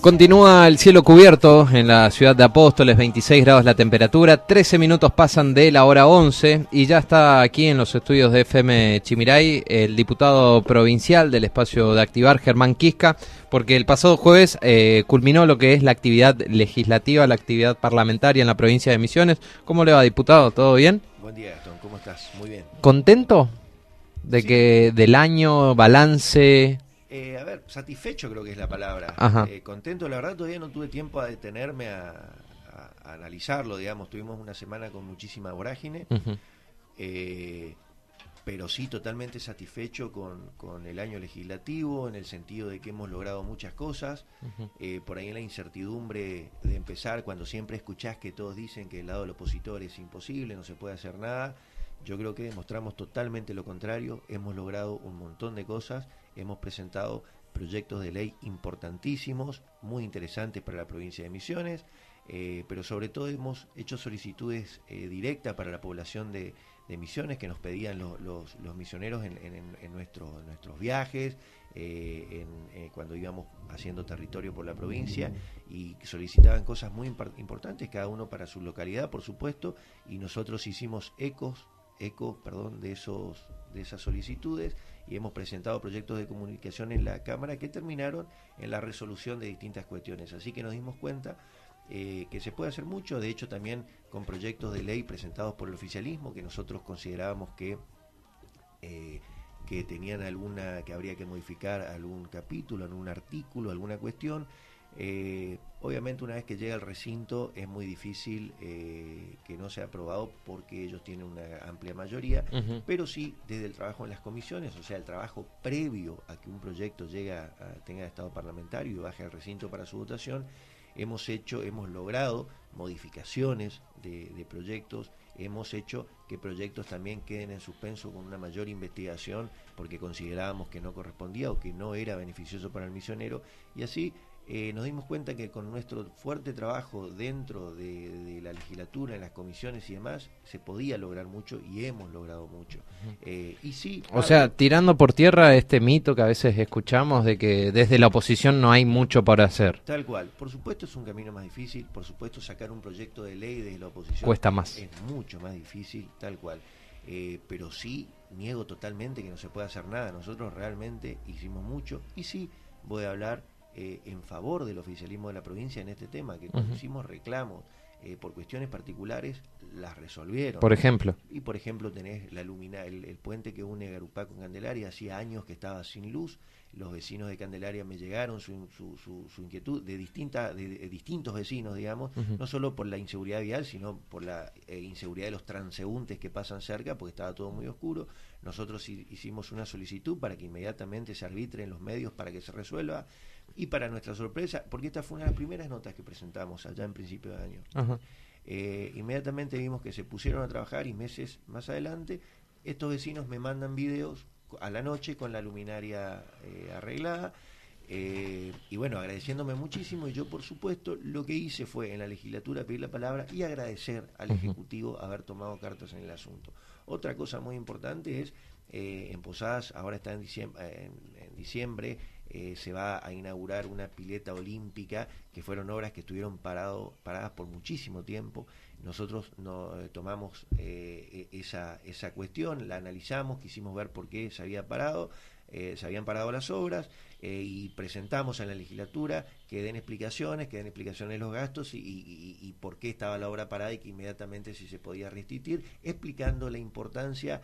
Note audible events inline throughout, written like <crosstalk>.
Continúa el cielo cubierto en la ciudad de Apóstoles, 26 grados la temperatura, 13 minutos pasan de la hora 11 y ya está aquí en los estudios de FM Chimiray el diputado provincial del espacio de Activar, Germán Quisca, porque el pasado jueves eh, culminó lo que es la actividad legislativa, la actividad parlamentaria en la provincia de Misiones. ¿Cómo le va, diputado? ¿Todo bien? Buen día, Gastón. ¿Cómo estás? Muy bien. ¿Contento de que del año, balance, eh, a ver, satisfecho creo que es la palabra. Eh, contento, la verdad todavía no tuve tiempo a detenerme a, analizarlo, digamos, tuvimos una semana con muchísima vorágine, eh, pero sí totalmente satisfecho con, el año legislativo, en el sentido de que hemos logrado muchas cosas, por ahí en la incertidumbre de empezar, cuando siempre escuchás que todos dicen que el lado del opositor es imposible, no se puede hacer nada, yo creo que demostramos totalmente lo contrario, hemos logrado un montón de cosas, hemos presentado proyectos de ley importantísimos, muy interesantes para la provincia de Misiones, eh, pero sobre todo hemos hecho solicitudes eh, directas para la población de, Misiones que nos pedían los, misioneros en, nuestros viajes, eh, cuando íbamos haciendo territorio por la provincia y solicitaban cosas muy importantes, cada uno para su localidad, por supuesto, y nosotros hicimos ecos eco perdón, de, esos, de esas solicitudes y hemos presentado proyectos de comunicación en la Cámara que terminaron en la resolución de distintas cuestiones. Así que nos dimos cuenta eh, que se puede hacer mucho, de hecho también con proyectos de ley presentados por el oficialismo que nosotros considerábamos que... Eh, que tenían alguna, que habría que modificar algún capítulo, algún artículo, alguna cuestión, eh, obviamente una vez que llega al recinto es muy difícil eh, que no sea aprobado porque ellos tienen una amplia mayoría, pero sí desde el trabajo en las comisiones, o sea, el trabajo previo a que un proyecto llegue a, tenga estado parlamentario y baje al recinto para su votación, hemos hecho, hemos logrado modificaciones de, de proyectos, hemos hecho que proyectos también queden en suspenso con una mayor investigación porque considerábamos que no correspondía o que no era beneficioso para el misionero y así eh, nos dimos cuenta que con nuestro fuerte trabajo dentro de, la legislatura, en las comisiones y demás, se podía lograr mucho y hemos logrado mucho. Eh, y sí, o sea, tirando por tierra este mito que a veces escuchamos de que desde la oposición no hay mucho para hacer. Tal cual. Por supuesto es un camino más difícil, por supuesto sacar un proyecto de ley desde la oposición cuesta más. Es mucho más difícil, tal cual. Eh, pero sí niego totalmente que no se pueda hacer nada. Nosotros realmente hicimos mucho y sí voy a hablar eh, en favor del oficialismo de la provincia en este tema, que cuando hicimos reclamos eh, por cuestiones particulares, las resolvieron. Por ejemplo. Y por ejemplo tenés la lumina, el, puente que une Garupá con Candelaria, hacía años que estaba sin luz, los vecinos de Candelaria me llegaron su, su, inquietud de, distinta, de, distintos vecinos, digamos, no solo por la inseguridad vial, sino por la eh, inseguridad de los transeúntes que pasan cerca, porque estaba todo muy oscuro. Nosotros hicimos una solicitud para que inmediatamente se arbitre en los medios para que se resuelva. Y para nuestra sorpresa, porque esta fue una de las primeras notas que presentamos allá en principio de año, eh, inmediatamente vimos que se pusieron a trabajar y meses más adelante, estos vecinos me mandan videos a la noche con la luminaria eh, arreglada. Eh, y bueno, agradeciéndome muchísimo y yo por supuesto lo que hice fue en la legislatura pedir la palabra y agradecer al Ejecutivo haber tomado cartas en el asunto. Otra cosa muy importante es, en Posadas, ahora está en diciembre, en diciembre eh, se va a inaugurar una pileta olímpica, que fueron obras que estuvieron paradas por muchísimo tiempo. Nosotros no, eh, tomamos eh, e, esa, esa cuestión, la analizamos, quisimos ver por qué se había parado, se habían parado las obras y presentamos en la legislatura que den explicaciones, que den explicaciones de los gastos y, por qué estaba la obra parada y que inmediatamente si se podía restituir, explicando la importancia,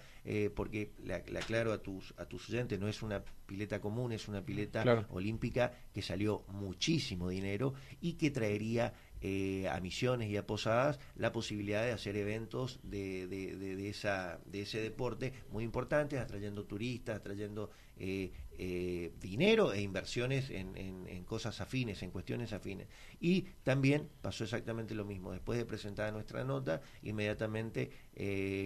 porque le, aclaro a tus, a tus oyentes, no es una pileta común, es una pileta olímpica que salió muchísimo dinero y que traería eh, a misiones y a posadas la posibilidad de hacer eventos de, de, de, esa, de ese deporte muy importantes, atrayendo turistas, atrayendo eh, eh, dinero e inversiones en, cosas afines, en cuestiones afines. Y también pasó exactamente lo mismo. Después de presentar nuestra nota, inmediatamente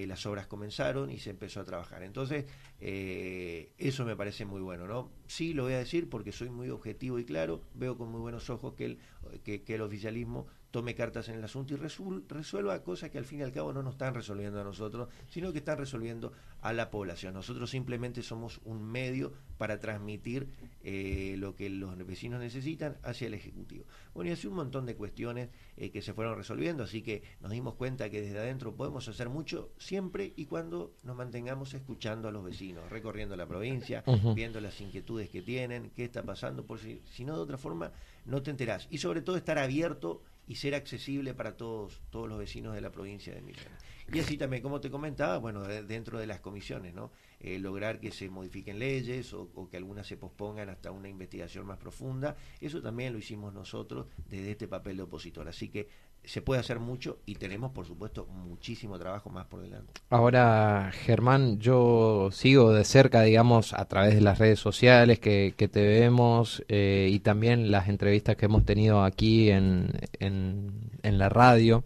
las obras comenzaron y se empezó a trabajar. Entonces, Eh, eso me parece muy bueno, ¿no? Sí, lo voy a decir porque soy muy objetivo y claro, veo con muy buenos ojos que el, que el oficialismo tome cartas en el asunto y resuelva cosas que al fin y al cabo no nos están resolviendo a nosotros, sino que están resolviendo a la población. Nosotros simplemente somos un medio para transmitir eh, lo que los vecinos necesitan hacia el Ejecutivo. Bueno, y así un montón de cuestiones eh, que se fueron resolviendo, así que nos dimos cuenta que desde adentro podemos hacer mucho siempre y cuando nos mantengamos escuchando a los vecinos, recorriendo la provincia, viendo las inquietudes que tienen, qué está pasando, por si, si no de otra forma no te enterás. Y sobre todo estar abierto y ser accesible para todos, todos los vecinos de la provincia de Misiones. Y así también, como te comentaba, bueno, dentro de las comisiones, ¿no? Eh, lograr que se modifiquen leyes o, que algunas se pospongan hasta una investigación más profunda. Eso también lo hicimos nosotros desde este papel de opositor. Así que se puede hacer mucho y tenemos, por supuesto, muchísimo trabajo más por delante. Ahora, Germán, yo sigo de cerca, digamos, a través de las redes sociales que, te vemos eh, y también las entrevistas que hemos tenido aquí en, en, en la radio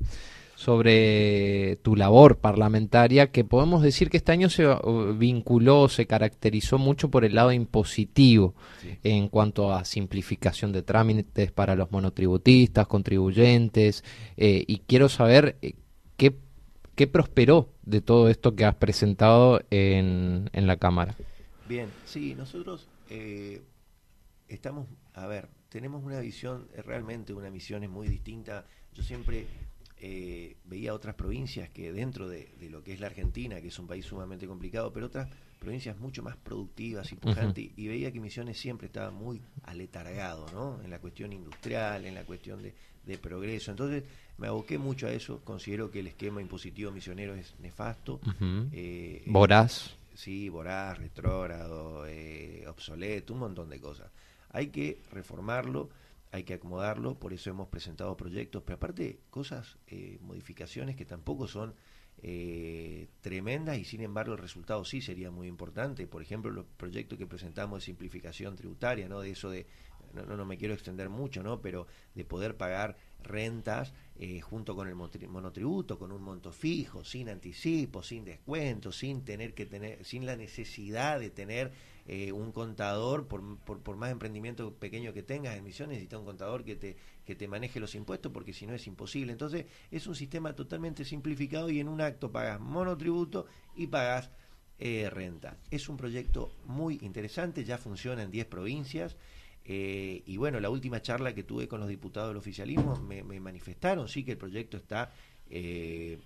sobre tu labor parlamentaria, que podemos decir que este año se uh, vinculó, se caracterizó mucho por el lado impositivo en cuanto a simplificación de trámites para los monotributistas, contribuyentes, eh, y quiero saber eh, qué, qué prosperó de todo esto que has presentado en, en la Cámara. Bien, sí, nosotros eh, estamos, a ver, tenemos una visión, realmente una misión es muy distinta. Yo siempre eh, veía otras provincias que dentro de, lo que es la Argentina, que es un país sumamente complicado, pero otras provincias mucho más productivas y pujantes, y veía que Misiones siempre estaba muy aletargado, ¿no? En la cuestión industrial, en la cuestión de, progreso. Entonces me aboqué mucho a eso, considero que el esquema impositivo misionero es nefasto. Eh, voraz. sí, voraz, retrógrado, eh, obsoleto, un montón de cosas. Hay que reformarlo hay que acomodarlo, por eso hemos presentado proyectos, pero aparte cosas, eh, modificaciones que tampoco son eh, tremendas y sin embargo el resultado sí sería muy importante. Por ejemplo, los proyectos que presentamos de simplificación tributaria, ¿no? De eso de, no, no, me quiero extender mucho, ¿no? Pero de poder pagar rentas eh, junto con el monotributo, con un monto fijo, sin anticipo, sin descuento, sin tener que tener, sin la necesidad de tener eh, un contador, por, por, más emprendimiento pequeño que tengas en Misiones, necesita un contador que te, que te maneje los impuestos, porque si no es imposible. Entonces, es un sistema totalmente simplificado y en un acto pagas monotributo y pagas eh, renta. Es un proyecto muy interesante, ya funciona en 10 provincias. Eh, y bueno, la última charla que tuve con los diputados del oficialismo me, manifestaron, sí, que el proyecto está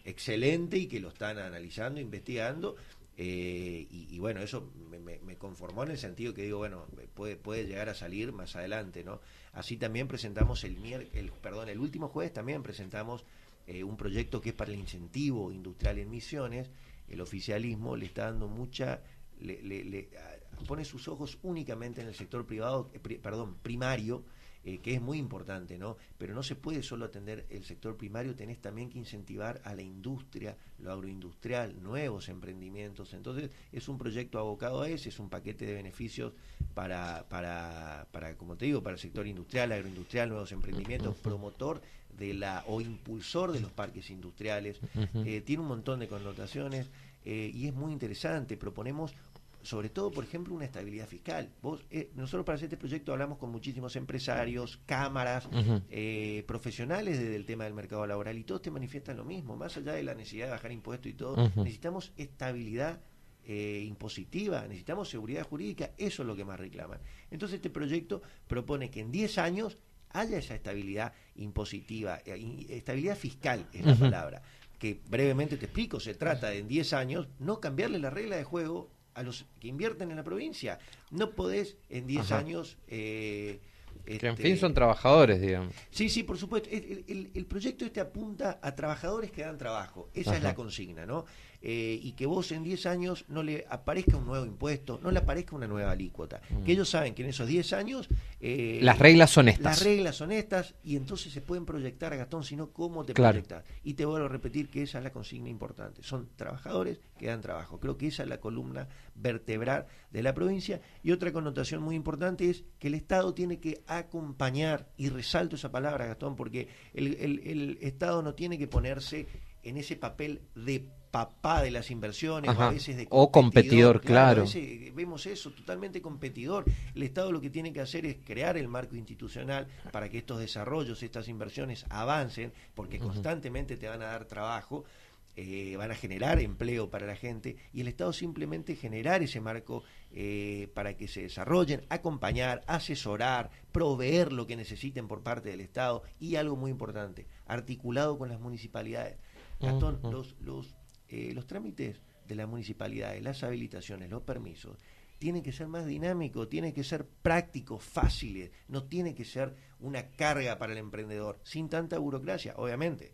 excelente y que lo están analizando, investigando eh, y, bueno, eso me, conformó en el sentido que digo, bueno, puede, puede llegar a salir más adelante, ¿no? Así también presentamos el, el perdón, el último jueves también presentamos eh, un proyecto que es para el incentivo industrial en Misiones. El oficialismo le está dando mucha, le, le, pone sus ojos únicamente en el sector privado, eh, perdón, primario, eh, que es muy importante, ¿no? Pero no se puede solo atender el sector primario, tenés también que incentivar a la industria, lo agroindustrial, nuevos emprendimientos. Entonces, es un proyecto abocado a ese, es un paquete de beneficios para, para, para como te digo, para el sector industrial, agroindustrial, nuevos emprendimientos, promotor de la o impulsor de los parques industriales. Eh, tiene un montón de connotaciones. Eh, y es muy interesante. Proponemos sobre todo, por ejemplo, una estabilidad fiscal. Vos, eh, nosotros para hacer este proyecto hablamos con muchísimos empresarios, cámaras, eh, profesionales desde el tema del mercado laboral y todos te manifiestan lo mismo, más allá de la necesidad de bajar impuestos y todo, necesitamos estabilidad eh, impositiva, necesitamos seguridad jurídica, eso es lo que más reclaman. Entonces este proyecto propone que en 10 años haya esa estabilidad impositiva, estabilidad fiscal es la palabra, que brevemente te explico, se trata de en 10 años no cambiarle la regla de juego a los que invierten en la provincia. No podés en 10 años... Eh, que en fin este, son trabajadores, digamos. Sí, sí, por supuesto. El, el, proyecto este apunta a trabajadores que dan trabajo. Esa es la consigna, ¿no? Eh, y que vos en 10 años no le aparezca un nuevo impuesto, no le aparezca una nueva alícuota. Mm. Que ellos saben que en esos 10 años... Eh, las reglas son estas. Las reglas son estas y entonces se pueden proyectar, a Gastón, sino cómo te proyectas. Y te vuelvo a repetir que esa es la consigna importante. Son trabajadores que dan trabajo. Creo que esa es la columna vertebral de la provincia. Y otra connotación muy importante es que el Estado tiene que acompañar, y resalto esa palabra, Gastón, porque el, el Estado no tiene que ponerse en ese papel de papá de las inversiones, o a veces de competidor, o competidor, claro. A veces vemos eso, totalmente competidor. El Estado lo que tiene que hacer es crear el marco institucional para que estos desarrollos, estas inversiones avancen, porque constantemente te van a dar trabajo. Eh, van a generar empleo para la gente y el Estado simplemente generar ese marco eh, para que se desarrollen, acompañar, asesorar, proveer lo que necesiten por parte del Estado y algo muy importante, articulado con las municipalidades. Gastón, los, los, eh, los trámites de las municipalidades, las habilitaciones, los permisos, tienen que ser más dinámicos, tienen que ser prácticos, fáciles, no tiene que ser una carga para el emprendedor, sin tanta burocracia, obviamente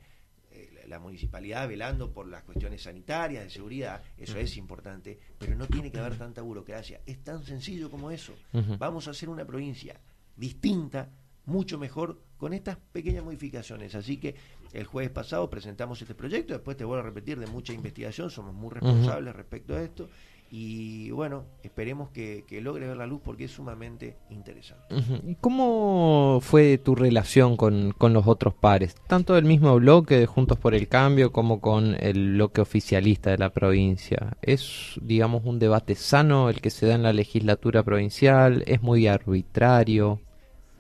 la municipalidad velando por las cuestiones sanitarias, de seguridad, eso es importante, pero no tiene que haber tanta burocracia. Es tan sencillo como eso. Vamos a hacer una provincia distinta, mucho mejor, con estas pequeñas modificaciones. Así que el jueves pasado presentamos este proyecto, después te vuelvo a repetir de mucha investigación, somos muy responsables respecto a esto y bueno, esperemos que, logre ver la luz porque es sumamente interesante. ¿Y cómo fue tu relación con, los otros pares? Tanto del mismo bloque de Juntos por el Cambio como con el bloque oficialista de la provincia. ¿Es, digamos, un debate sano el que se da en la legislatura provincial? ¿Es muy arbitrario?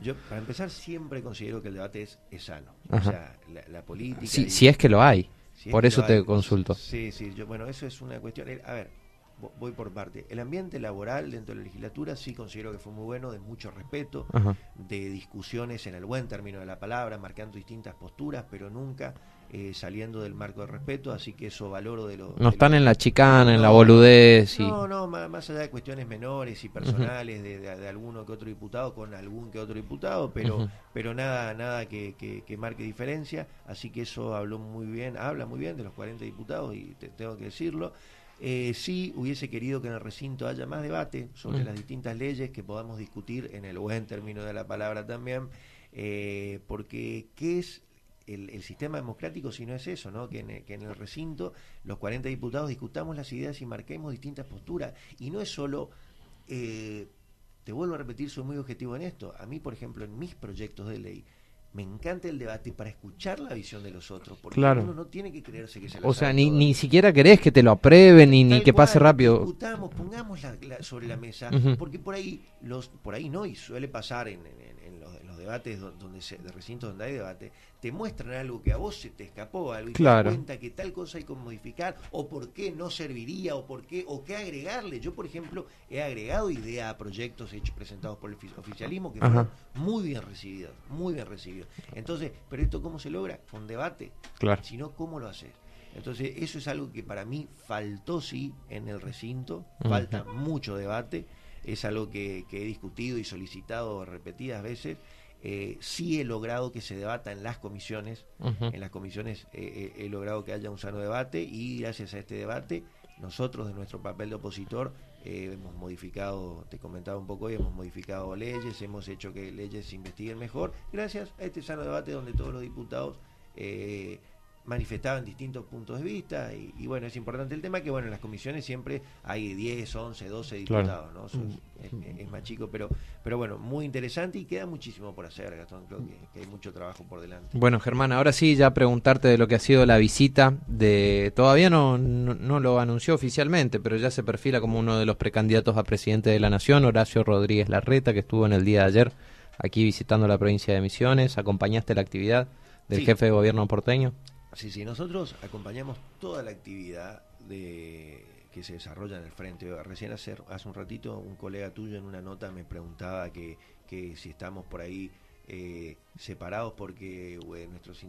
Yo, para empezar, siempre considero que el debate es, sano. O sea, la, política... Si, es que lo hay. por eso te consulto. Sí, sí, yo, bueno, eso es una cuestión... A ver, voy por parte. El ambiente laboral dentro de la legislatura sí considero que fue muy bueno, de mucho respeto, de discusiones en el buen término de la palabra, marcando distintas posturas, pero nunca eh, saliendo del marco de respeto, así que eso valoro de lo... No están en la chicana, en la boludez. Y... No, no, más, allá de cuestiones menores y personales de, de, alguno que otro diputado con algún que otro diputado, pero, pero nada, nada que, que, marque diferencia, así que eso habló muy bien, habla muy bien de los 40 diputados y tengo que decirlo. Eh, sí hubiese querido que en el recinto haya más debate sobre las distintas leyes que podamos discutir en el buen término de la palabra también, eh, porque ¿qué es el, sistema democrático si no es eso, ¿no? Que en, el recinto los 40 diputados discutamos las ideas y marquemos distintas posturas. Y no es solo, eh, te vuelvo a repetir, soy muy objetivo en esto. A mí, por ejemplo, en mis proyectos de ley, me encanta el debate para escuchar la visión de los otros, porque uno no tiene que creerse que se O sea, ni, ni siquiera querés que te lo aprueben, ni, ni que pase rápido. Discutamos, pongamos sobre la mesa, porque por ahí, los, por ahí no, y suele pasar en, debates donde se, de recintos donde hay debate, te muestran algo que a vos se te escapó, algo y te das cuenta que tal cosa hay que modificar, o por qué no serviría, o por qué, o qué agregarle. Yo, por ejemplo, he agregado idea a proyectos hechos presentados por el oficialismo que fueron muy bien recibidos, muy bien recibidos. Entonces, pero esto cómo se logra? Con debate. Claro. Sino cómo lo haces. Entonces, eso es algo que para mí faltó sí en el recinto, falta mucho debate, es algo que, que he discutido y solicitado repetidas veces eh, sí he logrado que se debata en las comisiones, en las comisiones eh, eh, he logrado que haya un sano debate y gracias a este debate nosotros de nuestro papel de opositor hemos modificado, te comentaba un poco hoy, hemos modificado leyes, hemos hecho que leyes se investiguen mejor, gracias a este sano debate donde todos los diputados manifestaban distintos puntos de vista y, bueno, es importante el tema que bueno, en las comisiones siempre hay 10, 11, 12 diputados, ¿no? Mm. es, más chico, pero pero bueno, muy interesante y queda muchísimo por hacer, Gastón, creo que, hay mucho trabajo por delante. Bueno, Germán, ahora sí ya preguntarte de lo que ha sido la visita de todavía no, no, lo anunció oficialmente, pero ya se perfila como uno de los precandidatos a presidente de la Nación, Horacio Rodríguez Larreta, que estuvo en el día de ayer aquí visitando la provincia de Misiones, acompañaste la actividad del jefe de gobierno porteño. Sí, sí, nosotros acompañamos toda la actividad de que se desarrolla en el frente. Recién hace, hace un ratito un colega tuyo en una nota me preguntaba que, que si estamos por ahí eh, separados porque nuestros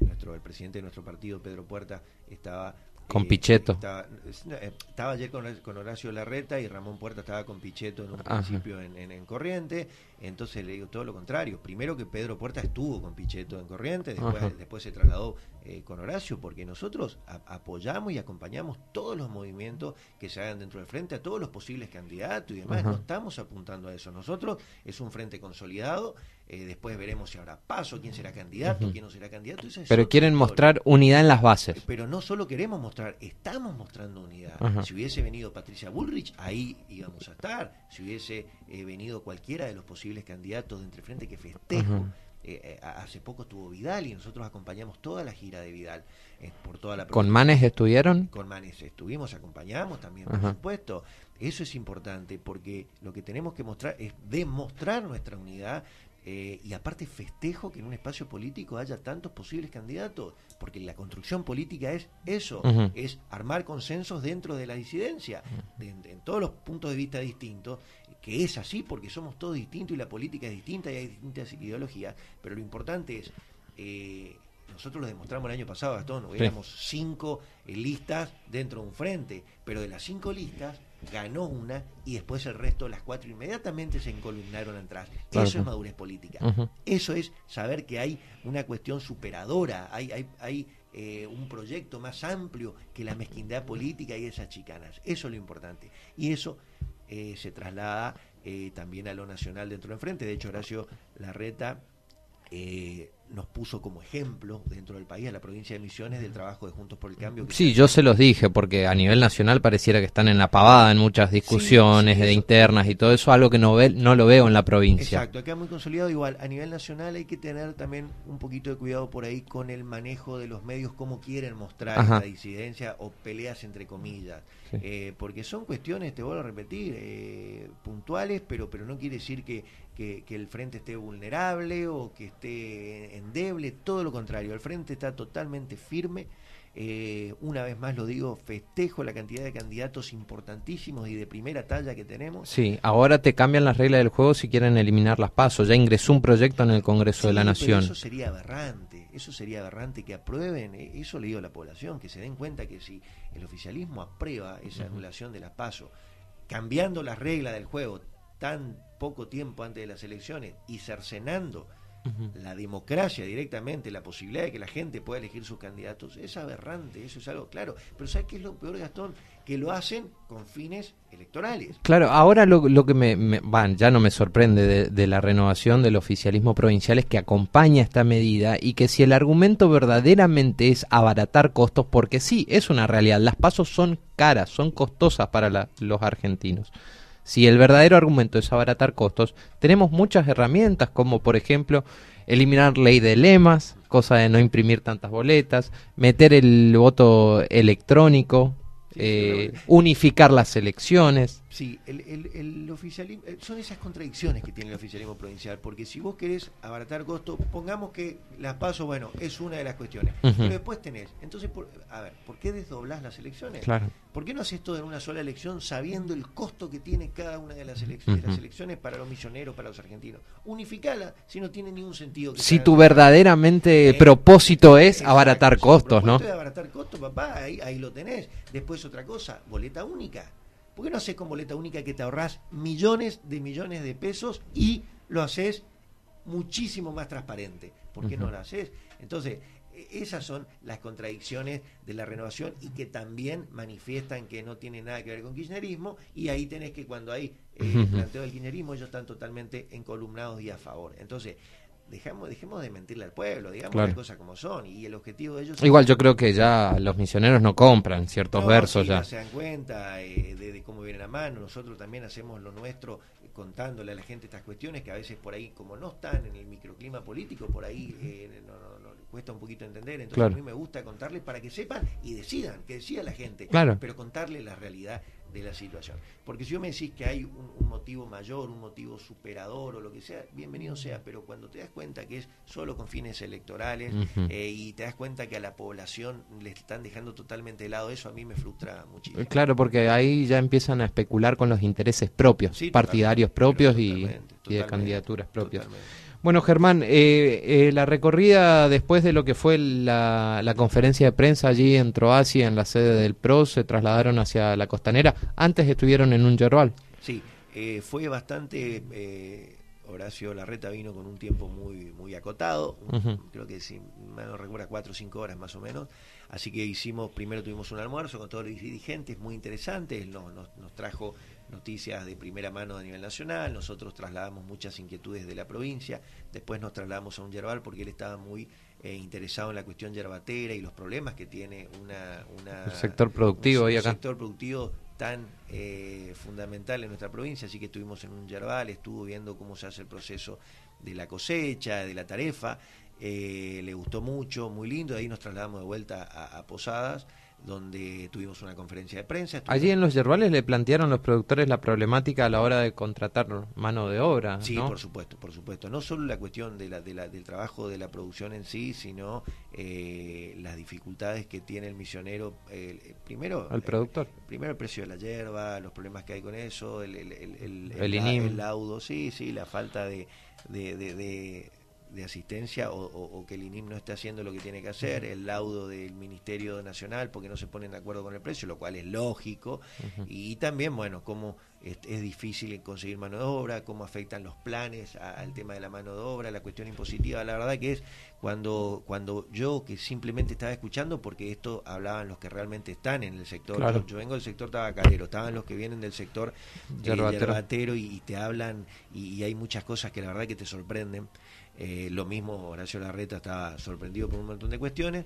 nuestro el presidente de nuestro partido Pedro Puerta estaba con Pichetto. Eh, estaba, ayer con, Horacio Larreta y Ramón Puerta estaba con Pichetto en un principio en, en, Corriente. Entonces le digo todo lo contrario. Primero que Pedro Puerta estuvo con Pichetto en Corriente, después, después se trasladó eh, con Horacio, porque nosotros apoyamos y acompañamos todos los movimientos que se hagan dentro del frente, a todos los posibles candidatos y demás. No estamos apuntando a eso. Nosotros es un frente consolidado eh, después veremos si habrá paso, quién será candidato, quién no será candidato. pero quieren mostrar unidad en las bases. Pero no solo queremos mostrar, estamos mostrando unidad. Si hubiese venido Patricia Bullrich, ahí íbamos a estar. Si hubiese eh, venido cualquiera de los posibles candidatos de Entre Frente que festejo. Eh, hace poco estuvo Vidal y nosotros acompañamos toda la gira de Vidal por toda la ¿Con Manes estuvieron? Con Manes estuvimos, acompañamos también, por supuesto. Eso es importante porque lo que tenemos que mostrar es demostrar nuestra unidad, eh, y aparte festejo que en un espacio político haya tantos posibles candidatos, porque la construcción política es eso, es armar consensos dentro de la disidencia, en todos los puntos de vista distintos, que es así porque somos todos distintos y la política es distinta y hay distintas ideologías, pero lo importante es... Eh, nosotros lo demostramos el año pasado, Gastón, éramos cinco listas dentro de un frente, pero de las cinco listas ganó una y después el resto, las cuatro, inmediatamente se encolumnaron atrás. Eso es madurez política. Eso es saber que hay una cuestión superadora, hay, hay, hay eh, un proyecto más amplio que la mezquindad política y esas chicanas. Eso es lo importante. Y eso eh, se traslada eh, también a lo nacional dentro del frente. De hecho, Horacio Larreta nos puso como ejemplo dentro del país, a la provincia de Misiones, del trabajo de Juntos por el Cambio. sí, yo se los dije, porque a nivel nacional pareciera que están en la pavada en muchas discusiones de internas y todo eso, algo que no, ve, no lo veo en la provincia. Exacto, acá muy consolidado igual. A nivel nacional hay que tener también un poquito de cuidado por ahí con el manejo de los medios, cómo quieren mostrar la disidencia o peleas entre comillas. Eh, porque son cuestiones, te vuelvo a repetir, eh, puntuales, pero, pero no quiere decir que que, el frente esté vulnerable o que esté endeble, todo lo contrario, el frente está totalmente firme. Eh, una vez más lo digo, festejo la cantidad de candidatos importantísimos y de primera talla que tenemos. Sí, ahora te cambian las reglas del juego si quieren eliminar las pasos. Ya ingresó un proyecto en el Congreso de la Nación. eso sería aberrante, eso sería aberrante que aprueben, eh, eso le digo a la población, que se den cuenta que si el oficialismo aprueba esa anulación de las pasos, cambiando las reglas del juego, tan poco tiempo antes de las elecciones y cercenando la democracia directamente, la posibilidad de que la gente pueda elegir sus candidatos, es aberrante, eso es algo claro. Pero ¿sabes qué es lo peor, Gastón? Que lo hacen con fines electorales. Claro, ahora lo, lo que me, van, ya no me sorprende de, de, la renovación del oficialismo provincial es que acompaña esta medida y que si el argumento verdaderamente es abaratar costos, porque sí, es una realidad, las pasos son caras, son costosas para los argentinos. Si el verdadero argumento es abaratar costos, tenemos muchas herramientas como por ejemplo eliminar ley de lemas, cosa de no imprimir tantas boletas, meter el voto electrónico, eh, unificar las elecciones. Sí, el, el, oficialismo, eh, son esas contradicciones que tiene el oficialismo provincial, porque si vos querés abaratar costos, pongamos que las paso, bueno, es una de las cuestiones, pero después tenés, entonces, a ver, ¿por qué desdoblás las elecciones? Claro. ¿Por qué no haces todo en una sola elección sabiendo el costo que tiene cada una de las, elecciones, las elecciones para los misioneros, para los argentinos? Unificala si no tiene ningún sentido. si tu verdaderamente eh, propósito es abaratar costos, ¿no? Es abaratar costos, papá, ahí, ahí lo tenés. Después otra cosa, boleta única ¿Por qué no haces con boleta única que te ahorras millones de millones de pesos y lo haces muchísimo más transparente? ¿Por qué no lo haces? Entonces, e, esas son las contradicciones de la renovación y que también manifiestan que no tiene nada que ver con kirchnerismo y ahí tenés que cuando hay eh, planteo del kirchnerismo ellos están totalmente encolumnados y a favor. Entonces, dejamos, dejemos de mentirle al pueblo, digamos las cosas como son. Y el objetivo de ellos. Igual yo creo que ya los misioneros no compran ciertos versos ya. se dan cuenta eh, de, cómo viene la mano. Nosotros también hacemos lo nuestro eh, contándole a la gente estas cuestiones que a veces por ahí, como no están en el microclima político, por ahí eh, no, cuesta un poquito entender. Entonces a mí me gusta contarles para que sepan y decidan, que decida la gente. Claro. Pero contarle la realidad de la situación. Porque si yo me decís que hay un, motivo mayor, un motivo superador o lo que sea, bienvenido sea, pero cuando te das cuenta que es solo con fines electorales eh, y te das cuenta que a la población le están dejando totalmente de lado eso, a mí me frustra muchísimo. Claro, porque ahí ya empiezan a especular con los intereses propios, partidarios propios y, de candidaturas propias. Bueno, Germán, eh, eh, la recorrida después de lo que fue la, la, conferencia de prensa allí en Troasia, en la sede del PRO, se trasladaron hacia la costanera. Antes estuvieron en un yerbal. Sí, eh, fue bastante. Eh, Horacio Larreta vino con un tiempo muy muy acotado, creo que si me no recuerda cuatro o cinco horas más o menos. Así que hicimos, primero tuvimos un almuerzo con todos los dirigentes, muy interesante, nos, nos, nos trajo noticias de primera mano a nivel nacional, nosotros trasladamos muchas inquietudes de la provincia, después nos trasladamos a un yerbal porque él estaba muy eh, interesado en la cuestión yerbatera y los problemas que tiene una, sector productivo un, acá. sector productivo tan eh, fundamental en nuestra provincia, así que estuvimos en un yerbal, estuvo viendo cómo se hace el proceso de la cosecha, de la tarefa, eh, le gustó mucho, muy lindo, ahí nos trasladamos de vuelta a Posadas donde tuvimos una conferencia de prensa. Allí en los yerbales le plantearon los productores la problemática a la hora de contratar mano de obra. Sí, por supuesto, por supuesto. No solo la cuestión de la, de la, del trabajo de la producción en sí, sino eh, las dificultades que tiene el misionero. Eh, primero, el productor. primero el precio de la hierba, los problemas que hay con eso, el, el, el, el laudo, sí, sí, la falta de, de de asistencia o, que el INIM no esté haciendo lo que tiene que hacer, el laudo del Ministerio Nacional porque no se ponen de acuerdo con el precio, lo cual es lógico, y también, bueno, cómo es, difícil conseguir mano de obra, cómo afectan los planes al tema de la mano de obra, la cuestión impositiva, la verdad que es cuando, cuando yo que simplemente estaba escuchando, porque esto hablaban los que realmente están en el sector, yo, vengo del sector tabacalero, estaban los que vienen del sector yerbatero, y, te hablan y hay muchas cosas que la verdad que te sorprenden. Eh, lo mismo Horacio Larreta estaba sorprendido por un montón de cuestiones.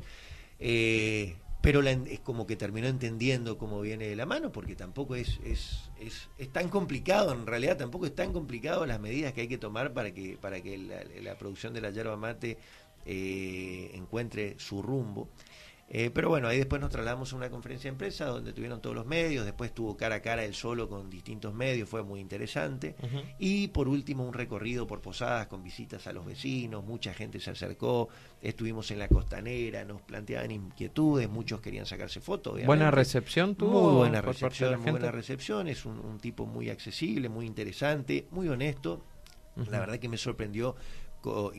Eh, pero es como que terminó entendiendo cómo viene de la mano, porque tampoco es, es, es, tan complicado, en realidad tampoco es tan complicado las medidas que hay que tomar para que, para que la, producción de la yerba mate eh, encuentre su rumbo. Eh, pero bueno, ahí después nos trasladamos a una conferencia de empresa donde tuvieron todos los medios, después tuvo cara a cara él solo con distintos medios, fue muy interesante. Y por último un recorrido por posadas con visitas a los vecinos, mucha gente se acercó, estuvimos en la costanera, nos planteaban inquietudes, muchos querían sacarse fotos. ¿Buena recepción tuvo? Muy buena recepción, muy buena recepción, es un, tipo muy accesible, muy interesante, muy honesto. La verdad que me sorprendió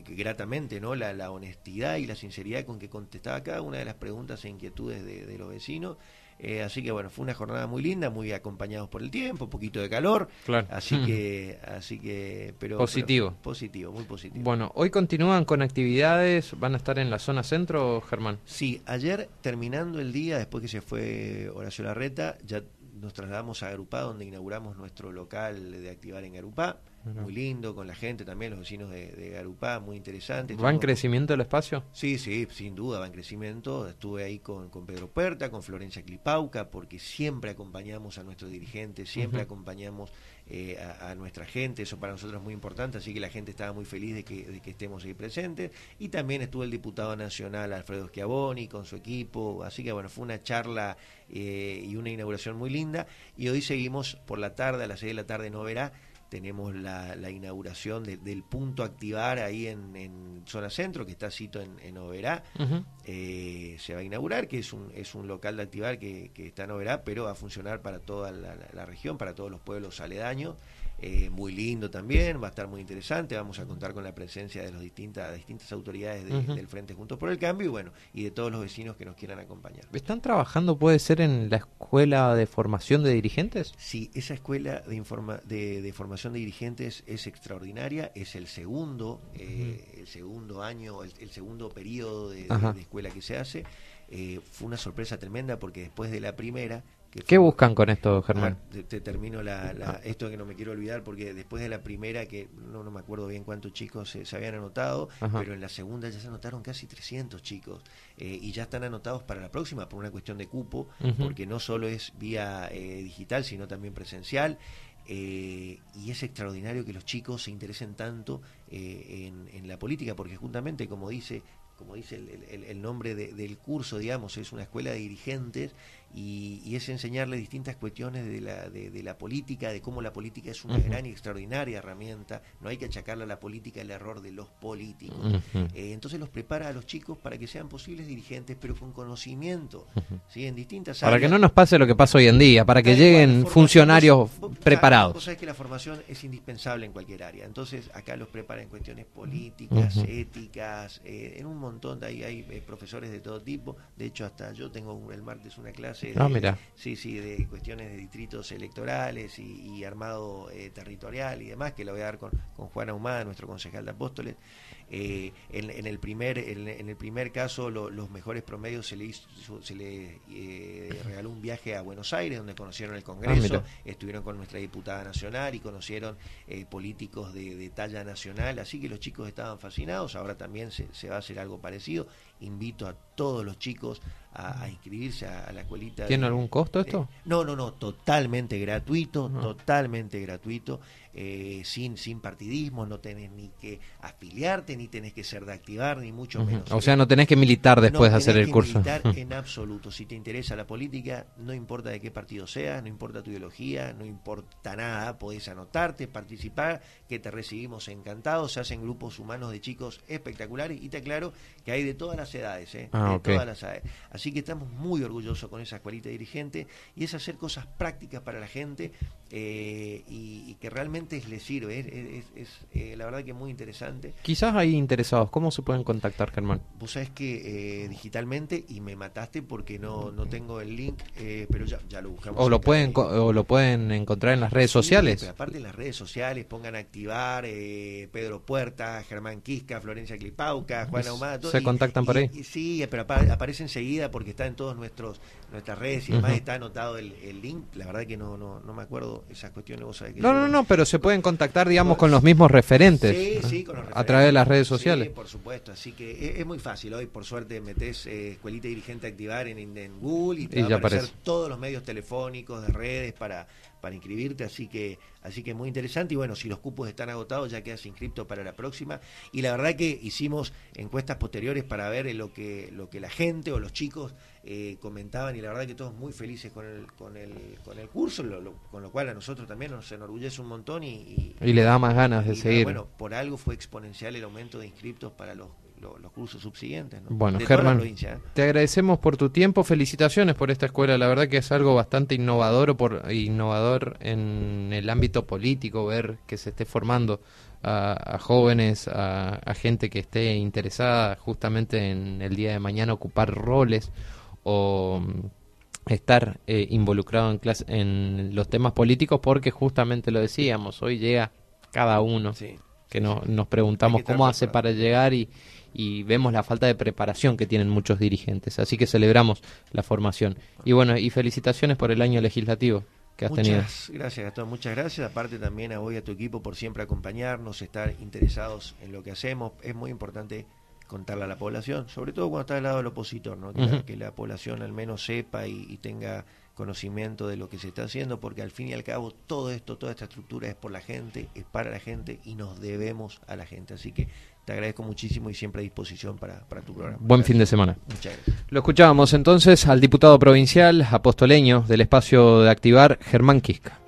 gratamente no la, la, honestidad y la sinceridad con que contestaba cada una de las preguntas e inquietudes de, los vecinos. Eh, así que bueno, fue una jornada muy linda, muy acompañados por el tiempo, poquito de calor. Claro. Así que, así que, pero positivo. positivo, muy positivo. Bueno, hoy continúan con actividades, van a estar en la zona centro, Germán. Sí, ayer terminando el día, después que se fue Horacio Larreta, ya nos trasladamos a Garupá, donde inauguramos nuestro local de activar en Garupá muy lindo con la gente también, los vecinos de, Garupá, muy interesante. ¿Va en crecimiento el espacio? Sí, sí, sin duda va en crecimiento. Estuve ahí con, Pedro Puerta, con Florencia Clipauca, porque siempre acompañamos a nuestros dirigentes, siempre acompañamos eh, a, nuestra gente, eso para nosotros es muy importante, así que la gente estaba muy feliz de que, de que estemos ahí presentes. Y también estuvo el diputado nacional Alfredo Schiavoni con su equipo, así que bueno, fue una charla eh, y una inauguración muy linda. Y hoy seguimos por la tarde, a las 6 de la tarde no verá tenemos la, la inauguración del punto activar ahí en, zona centro que está cito en, en Oberá. Eh, se va a inaugurar que es un es un local de activar que, que está en Oberá pero va a funcionar para toda la región para todos los pueblos aledaños eh, muy lindo también, va a estar muy interesante, vamos a contar con la presencia de las distintas, distintas autoridades del Frente Juntos por el Cambio y bueno, y de todos los vecinos que nos quieran acompañar. ¿Están trabajando, puede ser, en la escuela de formación de dirigentes? Sí, esa escuela de, informa de, formación de dirigentes es extraordinaria, es el segundo, eh, el segundo año, el, segundo periodo de, escuela que se hace. Eh, fue una sorpresa tremenda porque después de la primera ¿Qué buscan con esto, Germán? Ah, te, termino la, ah. esto que no me quiero olvidar, porque después de la primera, que no, no me acuerdo bien cuántos chicos se, habían anotado, pero en la segunda ya se anotaron casi 300 chicos eh, y ya están anotados para la próxima por una cuestión de cupo, porque no solo es vía eh, digital, sino también presencial. Eh, y es extraordinario que los chicos se interesen tanto en, en, la política, porque justamente, como dice como dice el, el, nombre del curso, digamos, es una escuela de dirigentes y, es enseñarle distintas cuestiones de la, de, la política, de cómo la política es una gran y extraordinaria herramienta, no hay que achacarle a la política el error de los políticos. Eh, entonces los prepara a los chicos para que sean posibles dirigentes, pero con conocimiento, ¿sí? en distintas Para que no nos pase lo que pasa hoy en día, para que lleguen funcionarios preparados. Vos sabés que la formación es indispensable en cualquier área, entonces acá los prepara en cuestiones políticas, éticas, eh, en un montón, de ahí hay eh, profesores de todo tipo. De hecho, hasta yo tengo el martes una clase ah, de, sí, sí, de cuestiones de distritos electorales y, armado eh, territorial y demás, que lo voy a dar con, con Juan Ahumada, nuestro concejal de Apóstoles. Eh, en, el primer en, el primer caso los mejores promedios se le hizo, se le eh, regaló un viaje a Buenos Aires donde conocieron el Congreso ah, estuvieron con nuestra diputada nacional y conocieron eh, políticos de, talla nacional así que los chicos estaban fascinados ahora también se, se va a hacer algo parecido invito a todos los chicos a, inscribirse a, la escuelita. ¿Tiene algún costo esto? no, no, no, totalmente gratuito, totalmente gratuito. Eh, sin, sin partidismo, no tenés ni que afiliarte, ni tenés que ser de activar, ni mucho menos. O sea, no tenés que militar después de hacer el curso. Militar <laughs> en absoluto. Si te interesa la política, no importa de qué partido seas, no importa tu ideología, no importa nada, podés anotarte, participar, que te recibimos encantados. Se hacen grupos humanos de chicos espectaculares y te aclaro que hay de todas las edades, ¿eh? ah, de todas las edades. Así que estamos muy orgullosos con esa escuelita dirigente y es hacer cosas prácticas para la gente eh, y, que realmente les sirve. Es, es, eh, la verdad que es muy interesante. Quizás hay interesados. ¿Cómo se pueden contactar, Germán? Vos sabés que eh, digitalmente, y me mataste porque no, no tengo el link, pero ya, ya lo buscamos. O lo, pueden, o lo pueden encontrar en las redes sociales. aparte en las redes sociales, pongan a activar Pedro Puerta, Germán Quisca, Florencia Clipauca, Juana Ahumada. ¿Se contactan por ahí? sí, pero aparece enseguida porque está en todos nuestros nuestras redes y demás está anotado el, link. La verdad que no, no, no me acuerdo esas cuestiones. Vos sabés que no, no, no, pero se pueden contactar, digamos, con los mismos referentes. Sí, sí, con los referentes. A través de las redes sociales. Sí, por supuesto. Así que es, muy fácil. Hoy, por suerte, metes eh, Escuelita Dirigente Activar en, en Google y te va a aparecer todos los medios telefónicos, de redes para para inscribirte, así que así que muy interesante y bueno, si los cupos están agotados ya quedas inscripto para la próxima y la verdad que hicimos encuestas posteriores para ver lo que lo que la gente o los chicos eh, comentaban y la verdad que todos muy felices con el con el con el curso, con lo cual a nosotros también nos enorgullece un montón y y, le da más ganas de seguir. Bueno, por algo fue exponencial el aumento de inscriptos para los los cursos subsiguientes. Bueno, Germán, ¿eh? te agradecemos por tu tiempo, felicitaciones por esta escuela, la verdad que es algo bastante innovador, por, innovador en el ámbito político, ver que se esté formando a, jóvenes, a, gente que esté interesada justamente en el día de mañana ocupar roles o mm, estar eh, involucrado en, clase, en los temas políticos porque justamente lo decíamos, hoy llega cada uno. que nos preguntamos cómo hace para llegar y, y vemos la falta de preparación que tienen muchos dirigentes. Así que celebramos la formación. Y bueno, y felicitaciones por el año legislativo que has tenido. Gracias, Gastón, muchas gracias. Aparte también a vos y a tu equipo por siempre acompañarnos, estar interesados en lo que hacemos. Es muy importante contarle a la población, sobre todo cuando está al lado del opositor, ¿no? que, la, población al menos sepa y, tenga conocimiento de lo que se está haciendo, porque al fin y al cabo todo esto, toda esta estructura es por la gente, es para la gente y nos debemos a la gente. Así que te agradezco muchísimo y siempre a disposición para, para tu programa. Buen fin de semana. Muchas gracias. Lo escuchábamos entonces al diputado provincial apostoleño del espacio de activar, Germán Quisca.